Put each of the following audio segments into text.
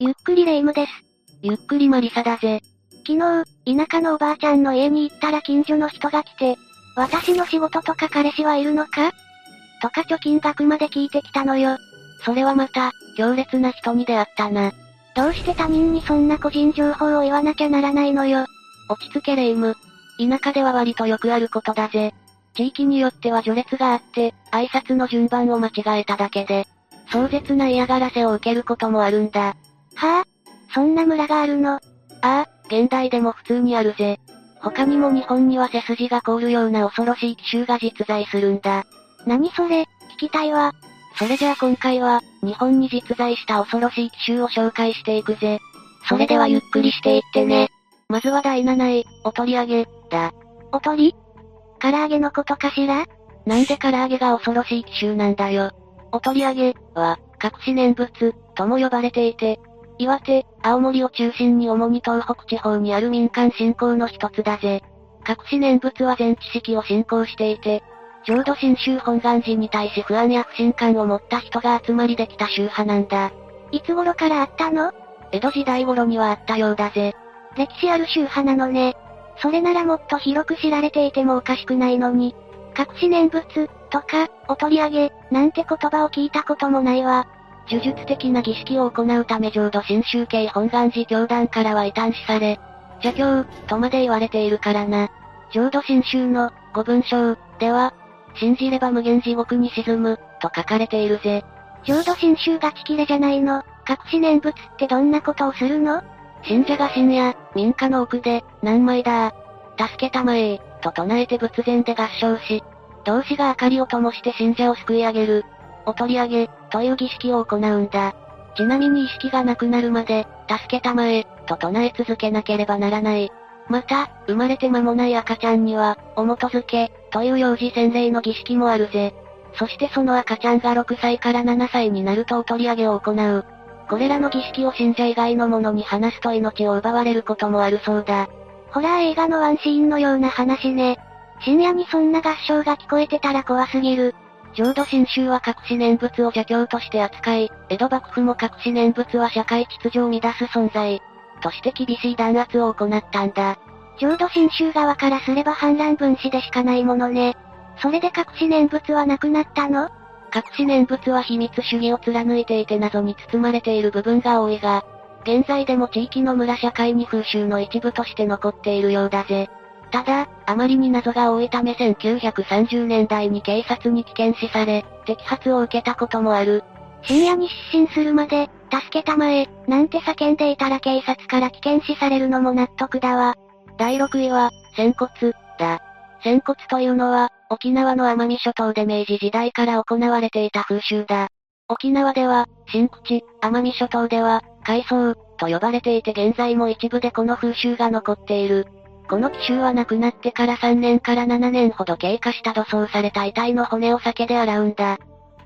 ゆっくりレ夢ムです。ゆっくりマリサだぜ。昨日、田舎のおばあちゃんの家に行ったら近所の人が来て、私の仕事とか彼氏はいるのか？とか貯金額まで聞いてきたのよ。それはまた、強烈な人に出会ったな。どうして他人にそんな個人情報を言わなきゃならないのよ。落ち着けレ夢ム。田舎では割とよくあることだぜ。地域によっては序列があって、挨拶の順番を間違えただけで、壮絶な嫌がらせを受けることもあるんだ。はぁ、あ、そんな村があるのああ、現代でも普通にあるぜ。他にも日本には背筋が凍るような恐ろしい奇襲が実在するんだ。何それ、聞きたいわ。それじゃあ今回は、日本に実在した恐ろしい奇襲を紹介していくぜ。それではゆっくりしていってね。まずは第7位、お取り上げ、だ。おとり？唐揚げのことかしら？なんで唐揚げが恐ろしい奇襲なんだよ。お取り上げ、は、隠し念仏、とも呼ばれていて、岩手、青森を中心に主に東北地方にある民間信仰の一つだぜ。隠し念仏は全知識を信仰していて、浄土真宗本願寺に対し不安や不信感を持った人が集まりできた宗派なんだ。いつ頃からあったの？江戸時代頃にはあったようだぜ。歴史ある宗派なのね。それならもっと広く知られていてもおかしくないのに。隠し念仏、とか、お取り上げ、なんて言葉を聞いたこともないわ。呪術的な儀式を行うため浄土真宗系本願寺教団からは異端視され、邪教、とまで言われているからな。浄土真宗の、五文章、では、信じれば無限地獄に沈む、と書かれているぜ。浄土真宗がちきれじゃないの？隠し念仏ってどんなことをするの？信者が深夜、民家の奥で、何枚だ助けたまえと唱えて仏前で合唱し、同志が明かりを灯して信者を救い上げる、お取り上げ、という儀式を行うんだ。ちなみに意識がなくなるまで、助けたまえ、と唱え続けなければならない。また、生まれて間もない赤ちゃんには、おもとづけ、という幼児洗礼の儀式もあるぜ。そしてその赤ちゃんが6歳から7歳になるとお取り上げを行う。これらの儀式を信者以外の者に話すと命を奪われることもあるそうだ。ホラー映画のワンシーンのような話ね。深夜にそんな合唱が聞こえてたら怖すぎる。浄土真宗は隠し念仏を邪教として扱い、江戸幕府も隠し念仏は社会秩序を乱す存在、として厳しい弾圧を行ったんだ。浄土真宗側からすれば反乱分子でしかないものね。それで隠し念仏はなくなったの？隠し念仏は秘密主義を貫いていて謎に包まれている部分が多いが、現在でも地域の村社会に風習の一部として残っているようだぜ。ただ、あまりに謎が多いため1930年代に警察に危険視され、摘発を受けたこともある。深夜に失神するまで、助けたまえ、なんて叫んでいたら警察から危険視されるのも納得だわ。第6位は、仙骨、だ。仙骨というのは、沖縄の奄美諸島で明治時代から行われていた風習だ。沖縄では、新口、奄美諸島では、海藻、と呼ばれていて現在も一部でこの風習が残っている。この奇襲は亡くなってから3年から7年ほど経過した土葬された遺体の骨を酒で洗うんだ。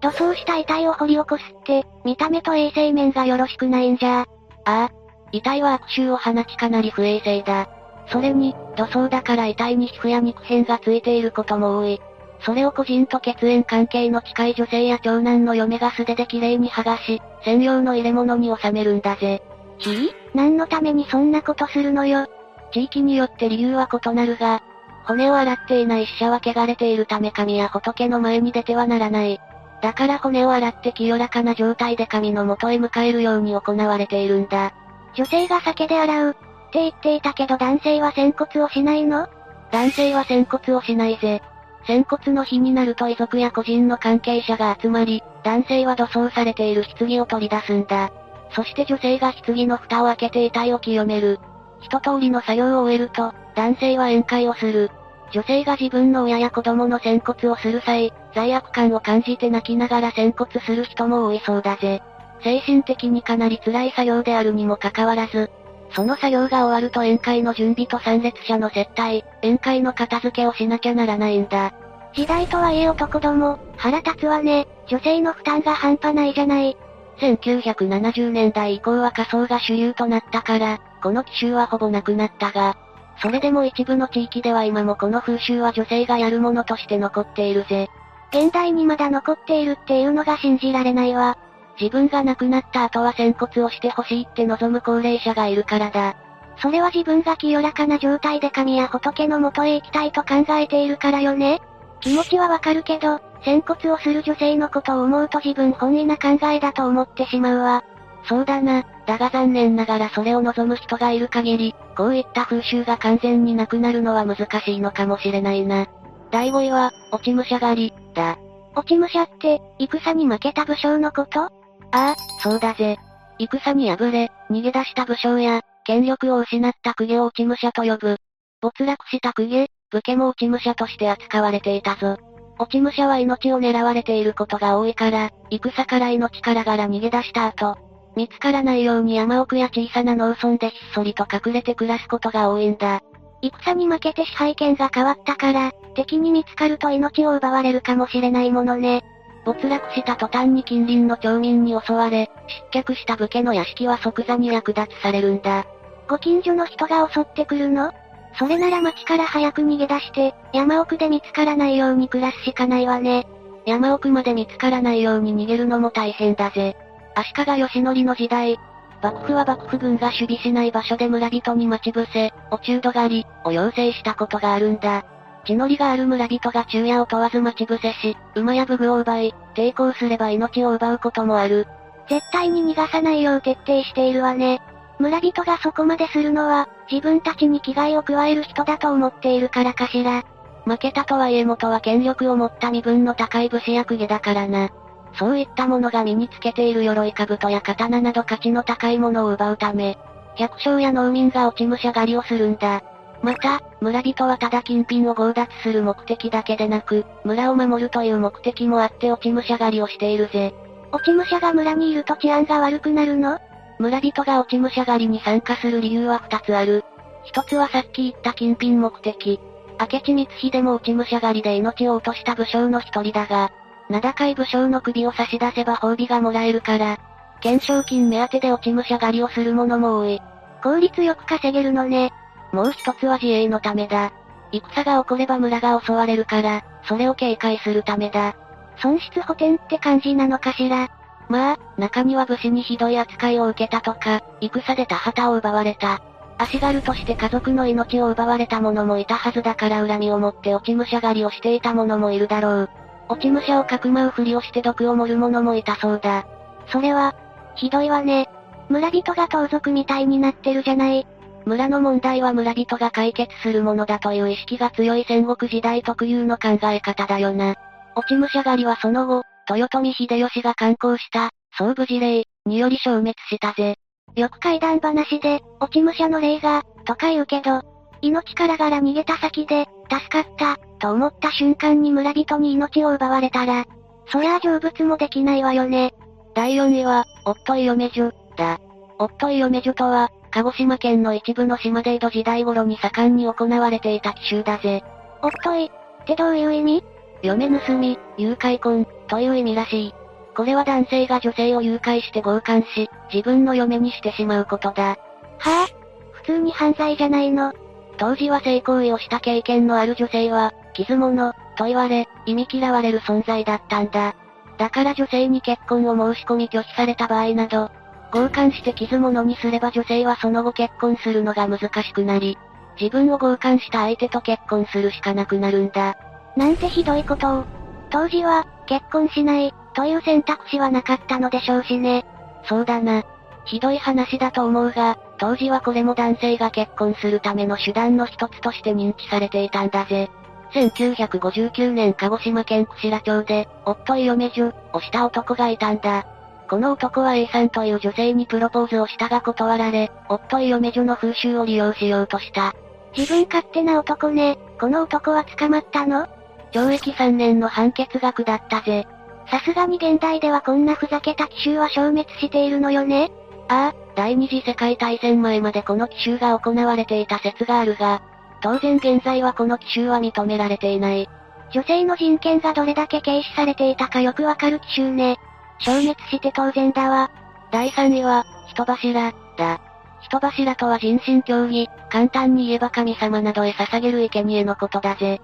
土葬した遺体を掘り起こすって、見た目と衛生面がよろしくないんじゃ。ああ。遺体は悪臭を放ちかなり不衛生だ。それに、土葬だから遺体に皮膚や肉片がついていることも多い。それを個人と血縁関係の近い女性や長男の嫁が素手で綺麗に剥がし、専用の入れ物に収めるんだぜ。ひぃ？何のためにそんなことするのよ。地域によって理由は異なるが、骨を洗っていない死者は汚れているため神や仏の前に出てはならない。だから骨を洗って清らかな状態で神の元へ迎えるように行われているんだ。女性が酒で洗う、って言っていたけど男性は仙骨をしないの？男性は仙骨をしないぜ。仙骨の日になると遺族や個人の関係者が集まり、男性は土葬されている棺を取り出すんだ。そして女性が棺の蓋を開けて遺体を清める。一通りの作業を終えると、男性は宴会をする。女性が自分の親や子供の仙骨をする際、罪悪感を感じて泣きながら仙骨する人も多いそうだぜ。精神的にかなり辛い作業であるにもかかわらず、その作業が終わると宴会の準備と参列者の接待、宴会の片付けをしなきゃならないんだ。時代とはいえ男ども、腹立つわね。女性の負担が半端ないじゃない。1970年代以降は仮装が主流となったから、この奇襲はほぼなくなったが、それでも一部の地域では今もこの風習は女性がやるものとして残っているぜ。現代にまだ残っているっていうのが信じられないわ。自分が亡くなった後は仙骨をしてほしいって望む高齢者がいるからだ。それは自分が清らかな状態で神や仏の元へ行きたいと考えているからよね気持ちはわかるけど、仙骨をする女性のことを思うと自分本位な考えだと思ってしまうわ。そうだな。だが残念ながらそれを望む人がいる限り、こういった風習が完全になくなるのは難しいのかもしれないな。第5位は、落ち武者狩り、だ。落ち武者って、戦に負けた武将のこと？ああ、そうだぜ。戦に敗れ、逃げ出した武将や、権力を失った公家を落ち武者と呼ぶ。没落した公家、武家も落ち武者として扱われていたぞ。落ち武者は命を狙われていることが多いから、戦から命からがら逃げ出した後、見つからないように山奥や小さな農村でひっそりと隠れて暮らすことが多いんだ。戦に負けて支配権が変わったから、敵に見つかると命を奪われるかもしれないものね。没落した途端に近隣の町民に襲われ、失脚した武家の屋敷は即座に略奪されるんだ。ご近所の人が襲ってくるの？それなら町から早く逃げ出して、山奥で見つからないように暮らすしかないわね。山奥まで見つからないように逃げるのも大変だぜ。足利義則の時代、幕府は幕府軍が守備しない場所で村人に待ち伏せ、お中途狩り、を要請したことがあるんだ。血のりがある村人が昼夜を問わず待ち伏せし、馬や武具を奪い、抵抗すれば命を奪うこともある。絶対に逃がさないよう徹底しているわね。村人がそこまでするのは、自分たちに危害を加える人だと思っているからかしら。負けたとはいえ元は権力を持った身分の高い武士や公家だからな。そういったものが身につけている鎧兜や刀など価値の高いものを奪うため、百姓や農民が落ち武者狩りをするんだ。また、村人はただ金品を強奪する目的だけでなく、村を守るという目的もあって落ち武者狩りをしているぜ。落ち武者が村にいると治安が悪くなるの？村人が落ち武者狩りに参加する理由は二つある。一つはさっき言った金品目的。明智光秀も落ち武者狩りで命を落とした武将の一人だが、名高い武将の首を差し出せば褒美がもらえるから、懸賞金目当てで落ち武者狩りをする者も多い。効率よく稼げるのね。もう一つは自衛のためだ。戦が起これば村が襲われるから、それを警戒するためだ。損失補填って感じなのかしら。まあ、中には武士にひどい扱いを受けたとか、戦で田畑を奪われた。足軽として家族の命を奪われた者もいたはずだから恨みを持って落ち武者狩りをしていた者もいるだろう。落ち武者をかくまうふりをして毒を盛る者もいたそうだ。それは、ひどいわね。村人が盗賊みたいになってるじゃない。村の問題は村人が解決するものだという意識が強い戦国時代特有の考え方だよな。落ち武者狩りはその後、豊臣秀吉が刊行した、総武事例により消滅したぜ。よく怪談話で、落ち武者の霊が、とか言うけど、命からがら逃げた先で、助かった、と思った瞬間に村人に命を奪われたら、そりゃあ成仏もできないわよね。第4位は、夫井嫁女、だ。夫井嫁女とは、鹿児島県の一部の島で江戸時代頃に盛んに行われていた奇襲だぜ。夫井、ってどういう意味？嫁盗み、誘拐婚、という意味らしい。これは男性が女性を誘拐して強姦し、自分の嫁にしてしまうことだ。はぁ、あ、普通に犯罪じゃないの。当時は性行為をした経験のある女性は、傷物、と言われ、意味嫌われる存在だったんだ。だから女性に結婚を申し込み拒否された場合など、強姦して傷物にすれば女性はその後結婚するのが難しくなり、自分を強姦した相手と結婚するしかなくなるんだ。なんてひどいことを。当時は、結婚しない、という選択肢はなかったのでしょうしね。そうだな。ひどい話だと思うが、当時はこれも男性が結婚するための手段の一つとして認知されていたんだぜ。1959年鹿児島県串良町で、夫井嫁女をした男がいたんだ。この男は A さんという女性にプロポーズをしたが断られ、夫井嫁女の風習を利用しようとした。自分勝手な男ね。この男は捕まったの？懲役3年の判決が下ったぜ。さすがに現代ではこんなふざけた奇襲は消滅しているのよねああ、第二次世界大戦前までこの奇襲が行われていた説があるが、当然現在はこの奇襲は認められていない。女性の人権がどれだけ軽視されていたかよくわかる奇襲ね。消滅して当然だわ。第3位は、人柱、だ。人柱とは人身競技、簡単に言えば神様などへ捧げる生贄のことだぜ。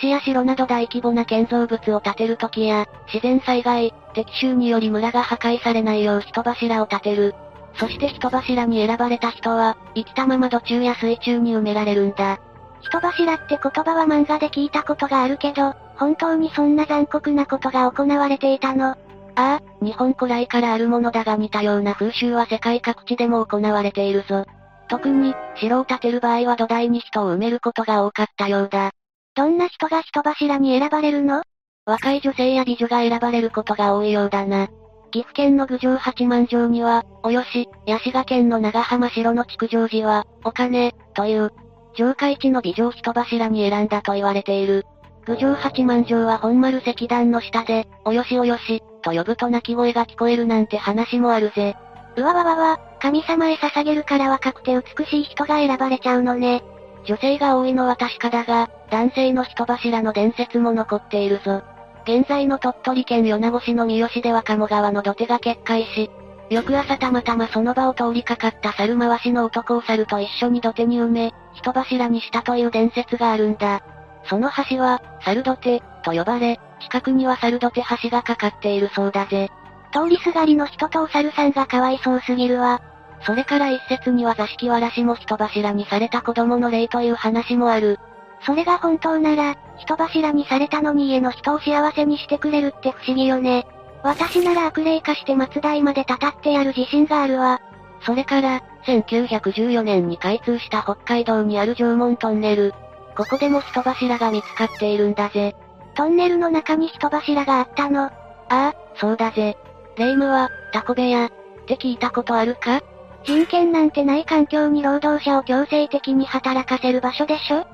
橋や城など大規模な建造物を建てるときや、自然災害、敵襲により村が破壊されないよう人柱を建てる。そして人柱に選ばれた人は、生きたまま土中や水中に埋められるんだ。人柱って言葉は漫画で聞いたことがあるけど、本当にそんな残酷なことが行われていたの。ああ、日本古来からあるものだが似たような風習は世界各地でも行われているぞ。特に、城を建てる場合は土台に人を埋めることが多かったようだ。どんな人が人柱に選ばれるの？若い女性や美女が選ばれることが多いようだな。岐阜県の郡上八幡城には、およし、八滋賀県の長浜城の築城寺は、お金、という、城下一の美女を人柱に選んだと言われている。郡上八幡城は本丸石段の下で、およしおよし、と呼ぶと鳴き声が聞こえるなんて話もあるぜ。うわわわわ、神様へ捧げるから若くて美しい人が選ばれちゃうのね。女性が多いのは確かだが、男性の人柱の伝説も残っているぞ。現在の鳥取県米子市の三好では鴨川の土手が決壊し、翌朝たまたまその場を通りかかった猿回しの男を猿と一緒に土手に埋め、人柱にしたという伝説があるんだ。その橋は、猿土手、と呼ばれ、近くには猿土手橋がかかっているそうだぜ。通りすがりの人とお猿さんがかわいそうすぎるわ。それから一説には座敷わらしも人柱にされた子供の霊という話もある。それが本当なら、人柱にされたのに家の人を幸せにしてくれるって不思議よね。私なら悪霊化して松代までたたってやる自信があるわ。それから、1914年に開通した北海道にある縄文トンネル。ここでも人柱が見つかっているんだぜ。トンネルの中に人柱があったの？ああ、そうだぜ。霊夢は、タコ部屋、って聞いたことあるか？人権なんてない環境に労働者を強制的に働かせる場所でしょ？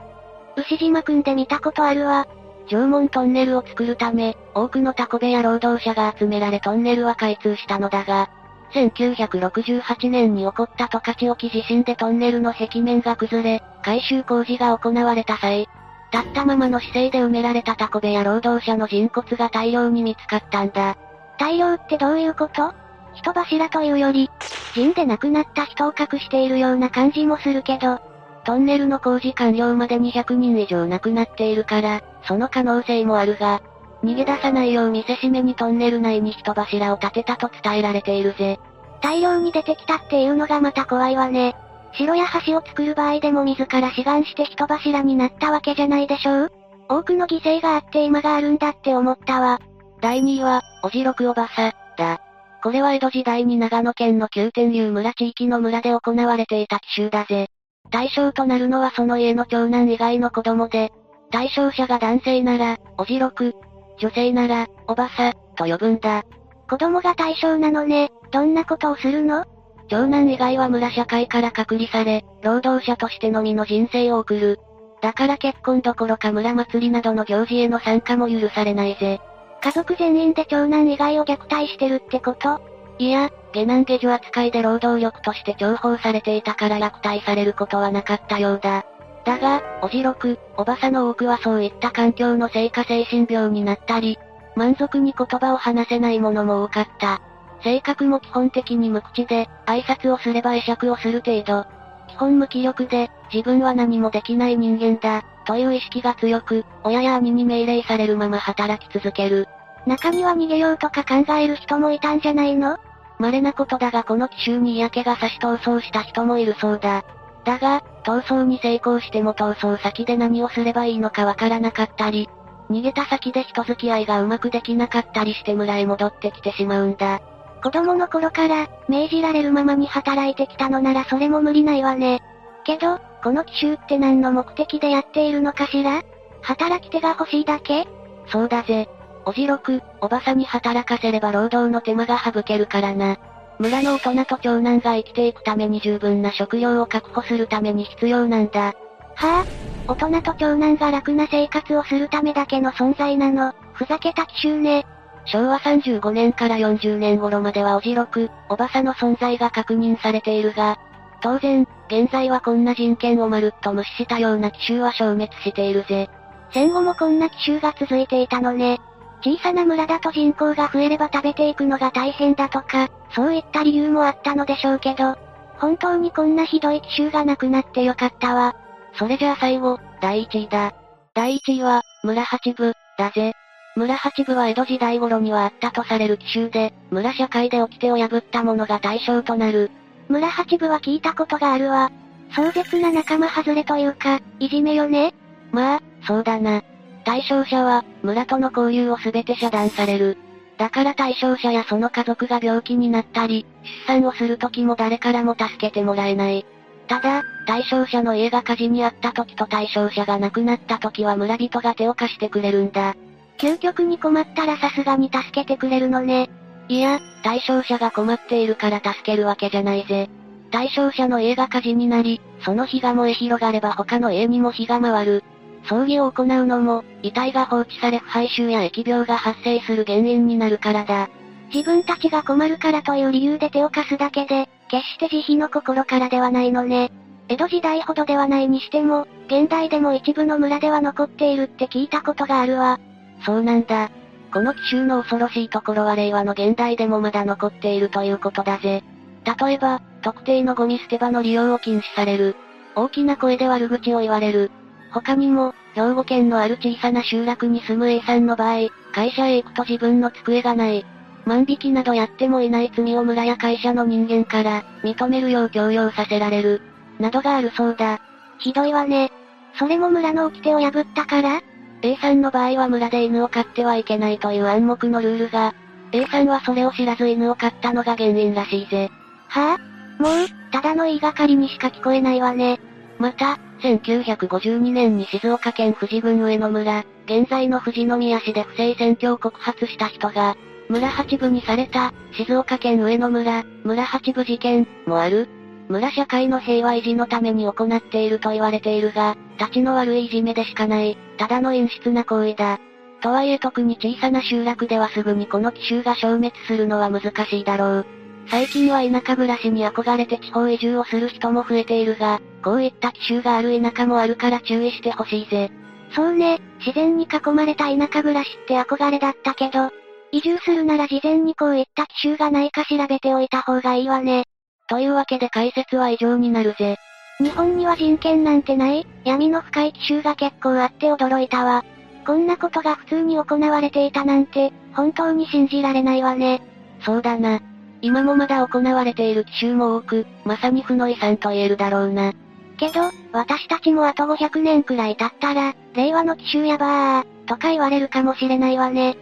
牛島くんで見たことあるわ。縄文トンネルを作るため、多くのタコ部や労働者が集められトンネルは開通したのだが、1968年に起こった十勝沖地震でトンネルの壁面が崩れ、改修工事が行われた際、立ったままの姿勢で埋められたタコ部や労働者の人骨が大量に見つかったんだ。大量ってどういうこと？人柱というより、人で亡くなった人を隠しているような感じもするけど、トンネルの工事完了まで200人以上亡くなっているから、その可能性もあるが、逃げ出さないよう見せしめにトンネル内に人柱を立てたと伝えられているぜ。大量に出てきたっていうのがまた怖いわね。城や橋を作る場合でも自ら志願して人柱になったわけじゃないでしょう？多くの犠牲があって今があるんだって思ったわ。第2位は、おじろくおばさ、だ。これは江戸時代に長野県の九天竜村地域の村で行われていた奇襲だぜ。対象となるのはその家の長男以外の子供で、対象者が男性なら、おじろく、女性なら、おばさ、と呼ぶんだ。子供が対象なのね、どんなことをするの？長男以外は村社会から隔離され、労働者としてのみの人生を送る。だから結婚どころか村祭りなどの行事への参加も許されないぜ。家族全員で長男以外を虐待してるってこと？いや、下男下女扱いで労働力として重宝されていたから虐待されることはなかったようだ。だが、おじろく、おばさの多くはそういった環境のせいか精神病になったり、満足に言葉を話せないものも多かった。性格も基本的に無口で、挨拶をすれば会釈をする程度。基本無気力で、自分は何もできない人間だ、という意識が強く、親や兄に命令されるまま働き続ける。中には逃げようとか考える人もいたんじゃないの？稀なことだがこの奇襲に嫌気が差し逃走した人もいるそうだ。だが、逃走に成功しても逃走先で何をすればいいのかわからなかったり、逃げた先で人付き合いがうまくできなかったりして村へ戻ってきてしまうんだ。子供の頃から、命じられるままに働いてきたのならそれも無理ないわね。けど、この奇襲って何の目的でやっているのかしら？働き手が欲しいだけ？そうだぜ。おじろく、おばさに働かせれば労働の手間が省けるからな。村の大人と長男が生きていくために十分な食料を確保するために必要なんだ。はあ大人と長男が楽な生活をするためだけの存在なの。ふざけた奇襲ね。昭和35年から40年頃まではおじろく、おばさの存在が確認されているが、当然、現在はこんな人権をまるっと無視したような奇襲は消滅しているぜ。戦後もこんな奇襲が続いていたのね。小さな村だと人口が増えれば食べていくのが大変だとか、そういった理由もあったのでしょうけど、本当にこんなひどい奇襲がなくなってよかったわ。それじゃあ最後、第1位だ。第1位は、村八部、だぜ。村八部は江戸時代頃にはあったとされる奇襲で、村社会で掟を破った者が対象となる。村八部は聞いたことがあるわ。壮絶な仲間外れというか、いじめよねまあ、そうだな。対象者は、村との交流をすべて遮断される。だから対象者やその家族が病気になったり、出産をする時も誰からも助けてもらえない。ただ、対象者の家が火事にあった時と対象者が亡くなった時は村人が手を貸してくれるんだ。究極に困ったらさすがに助けてくれるのね。いや、対象者が困っているから助けるわけじゃないぜ。対象者の家が火事になり、その火が燃え広がれば他の家にも火が回る。葬儀を行うのも、遺体が放置され腐敗臭や疫病が発生する原因になるからだ。自分たちが困るからという理由で手を貸すだけで、決して慈悲の心からではないのね。江戸時代ほどではないにしても、現代でも一部の村では残っているって聞いたことがあるわ。そうなんだ。この奇襲の恐ろしいところは令和の現代でもまだ残っているということだぜ。例えば、特定のゴミ捨て場の利用を禁止される。大きな声で悪口を言われる。他にも、兵庫県のある小さな集落に住む A さんの場合、会社へ行くと自分の机がない。万引きなどやってもいない罪を村や会社の人間から、認めるよう強要させられる。などがあるそうだ。ひどいわね。それも村の掟を破ったから ?A さんの場合は村で犬を飼ってはいけないという暗黙のルールが、A さんはそれを知らず犬を飼ったのが原因らしいぜ。はぁ、あ、もう、ただの言いがかりにしか聞こえないわね。また、1952年に静岡県富士郡上野村、現在の富士宮市で不正選挙を告発した人が、村八部にされた、静岡県上野村、村八部事件、もある。村社会の平和維持のために行っていると言われているが、立ちの悪いいじめでしかない、ただの陰湿な行為だ。とはいえ特に小さな集落ではすぐにこの奇襲が消滅するのは難しいだろう。最近は田舎暮らしに憧れて地方移住をする人も増えているが、こういった奇襲がある田舎もあるから注意してほしいぜ。そうね、自然に囲まれた田舎暮らしって憧れだったけど、移住するなら事前にこういった奇襲がないか調べておいた方がいいわね。というわけで解説は以上になるぜ。日本には人権なんてない？闇の深い奇襲が結構あって驚いたわ。こんなことが普通に行われていたなんて、本当に信じられないわね。そうだな。今もまだ行われている奇襲も多く、まさに負の遺産と言えるだろうな。けど、私たちもあと500年くらい経ったら、令和の奇襲やばー、とか言われるかもしれないわね。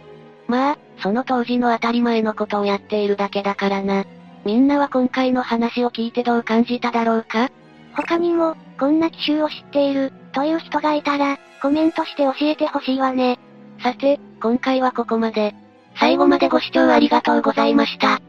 まあ、その当時の当たり前のことをやっているだけだからな。みんなは今回の話を聞いてどう感じただろうか？他にも、こんな奇襲を知っている、という人がいたら、コメントして教えてほしいわね。さて、今回はここまで。最後までご視聴ありがとうございました。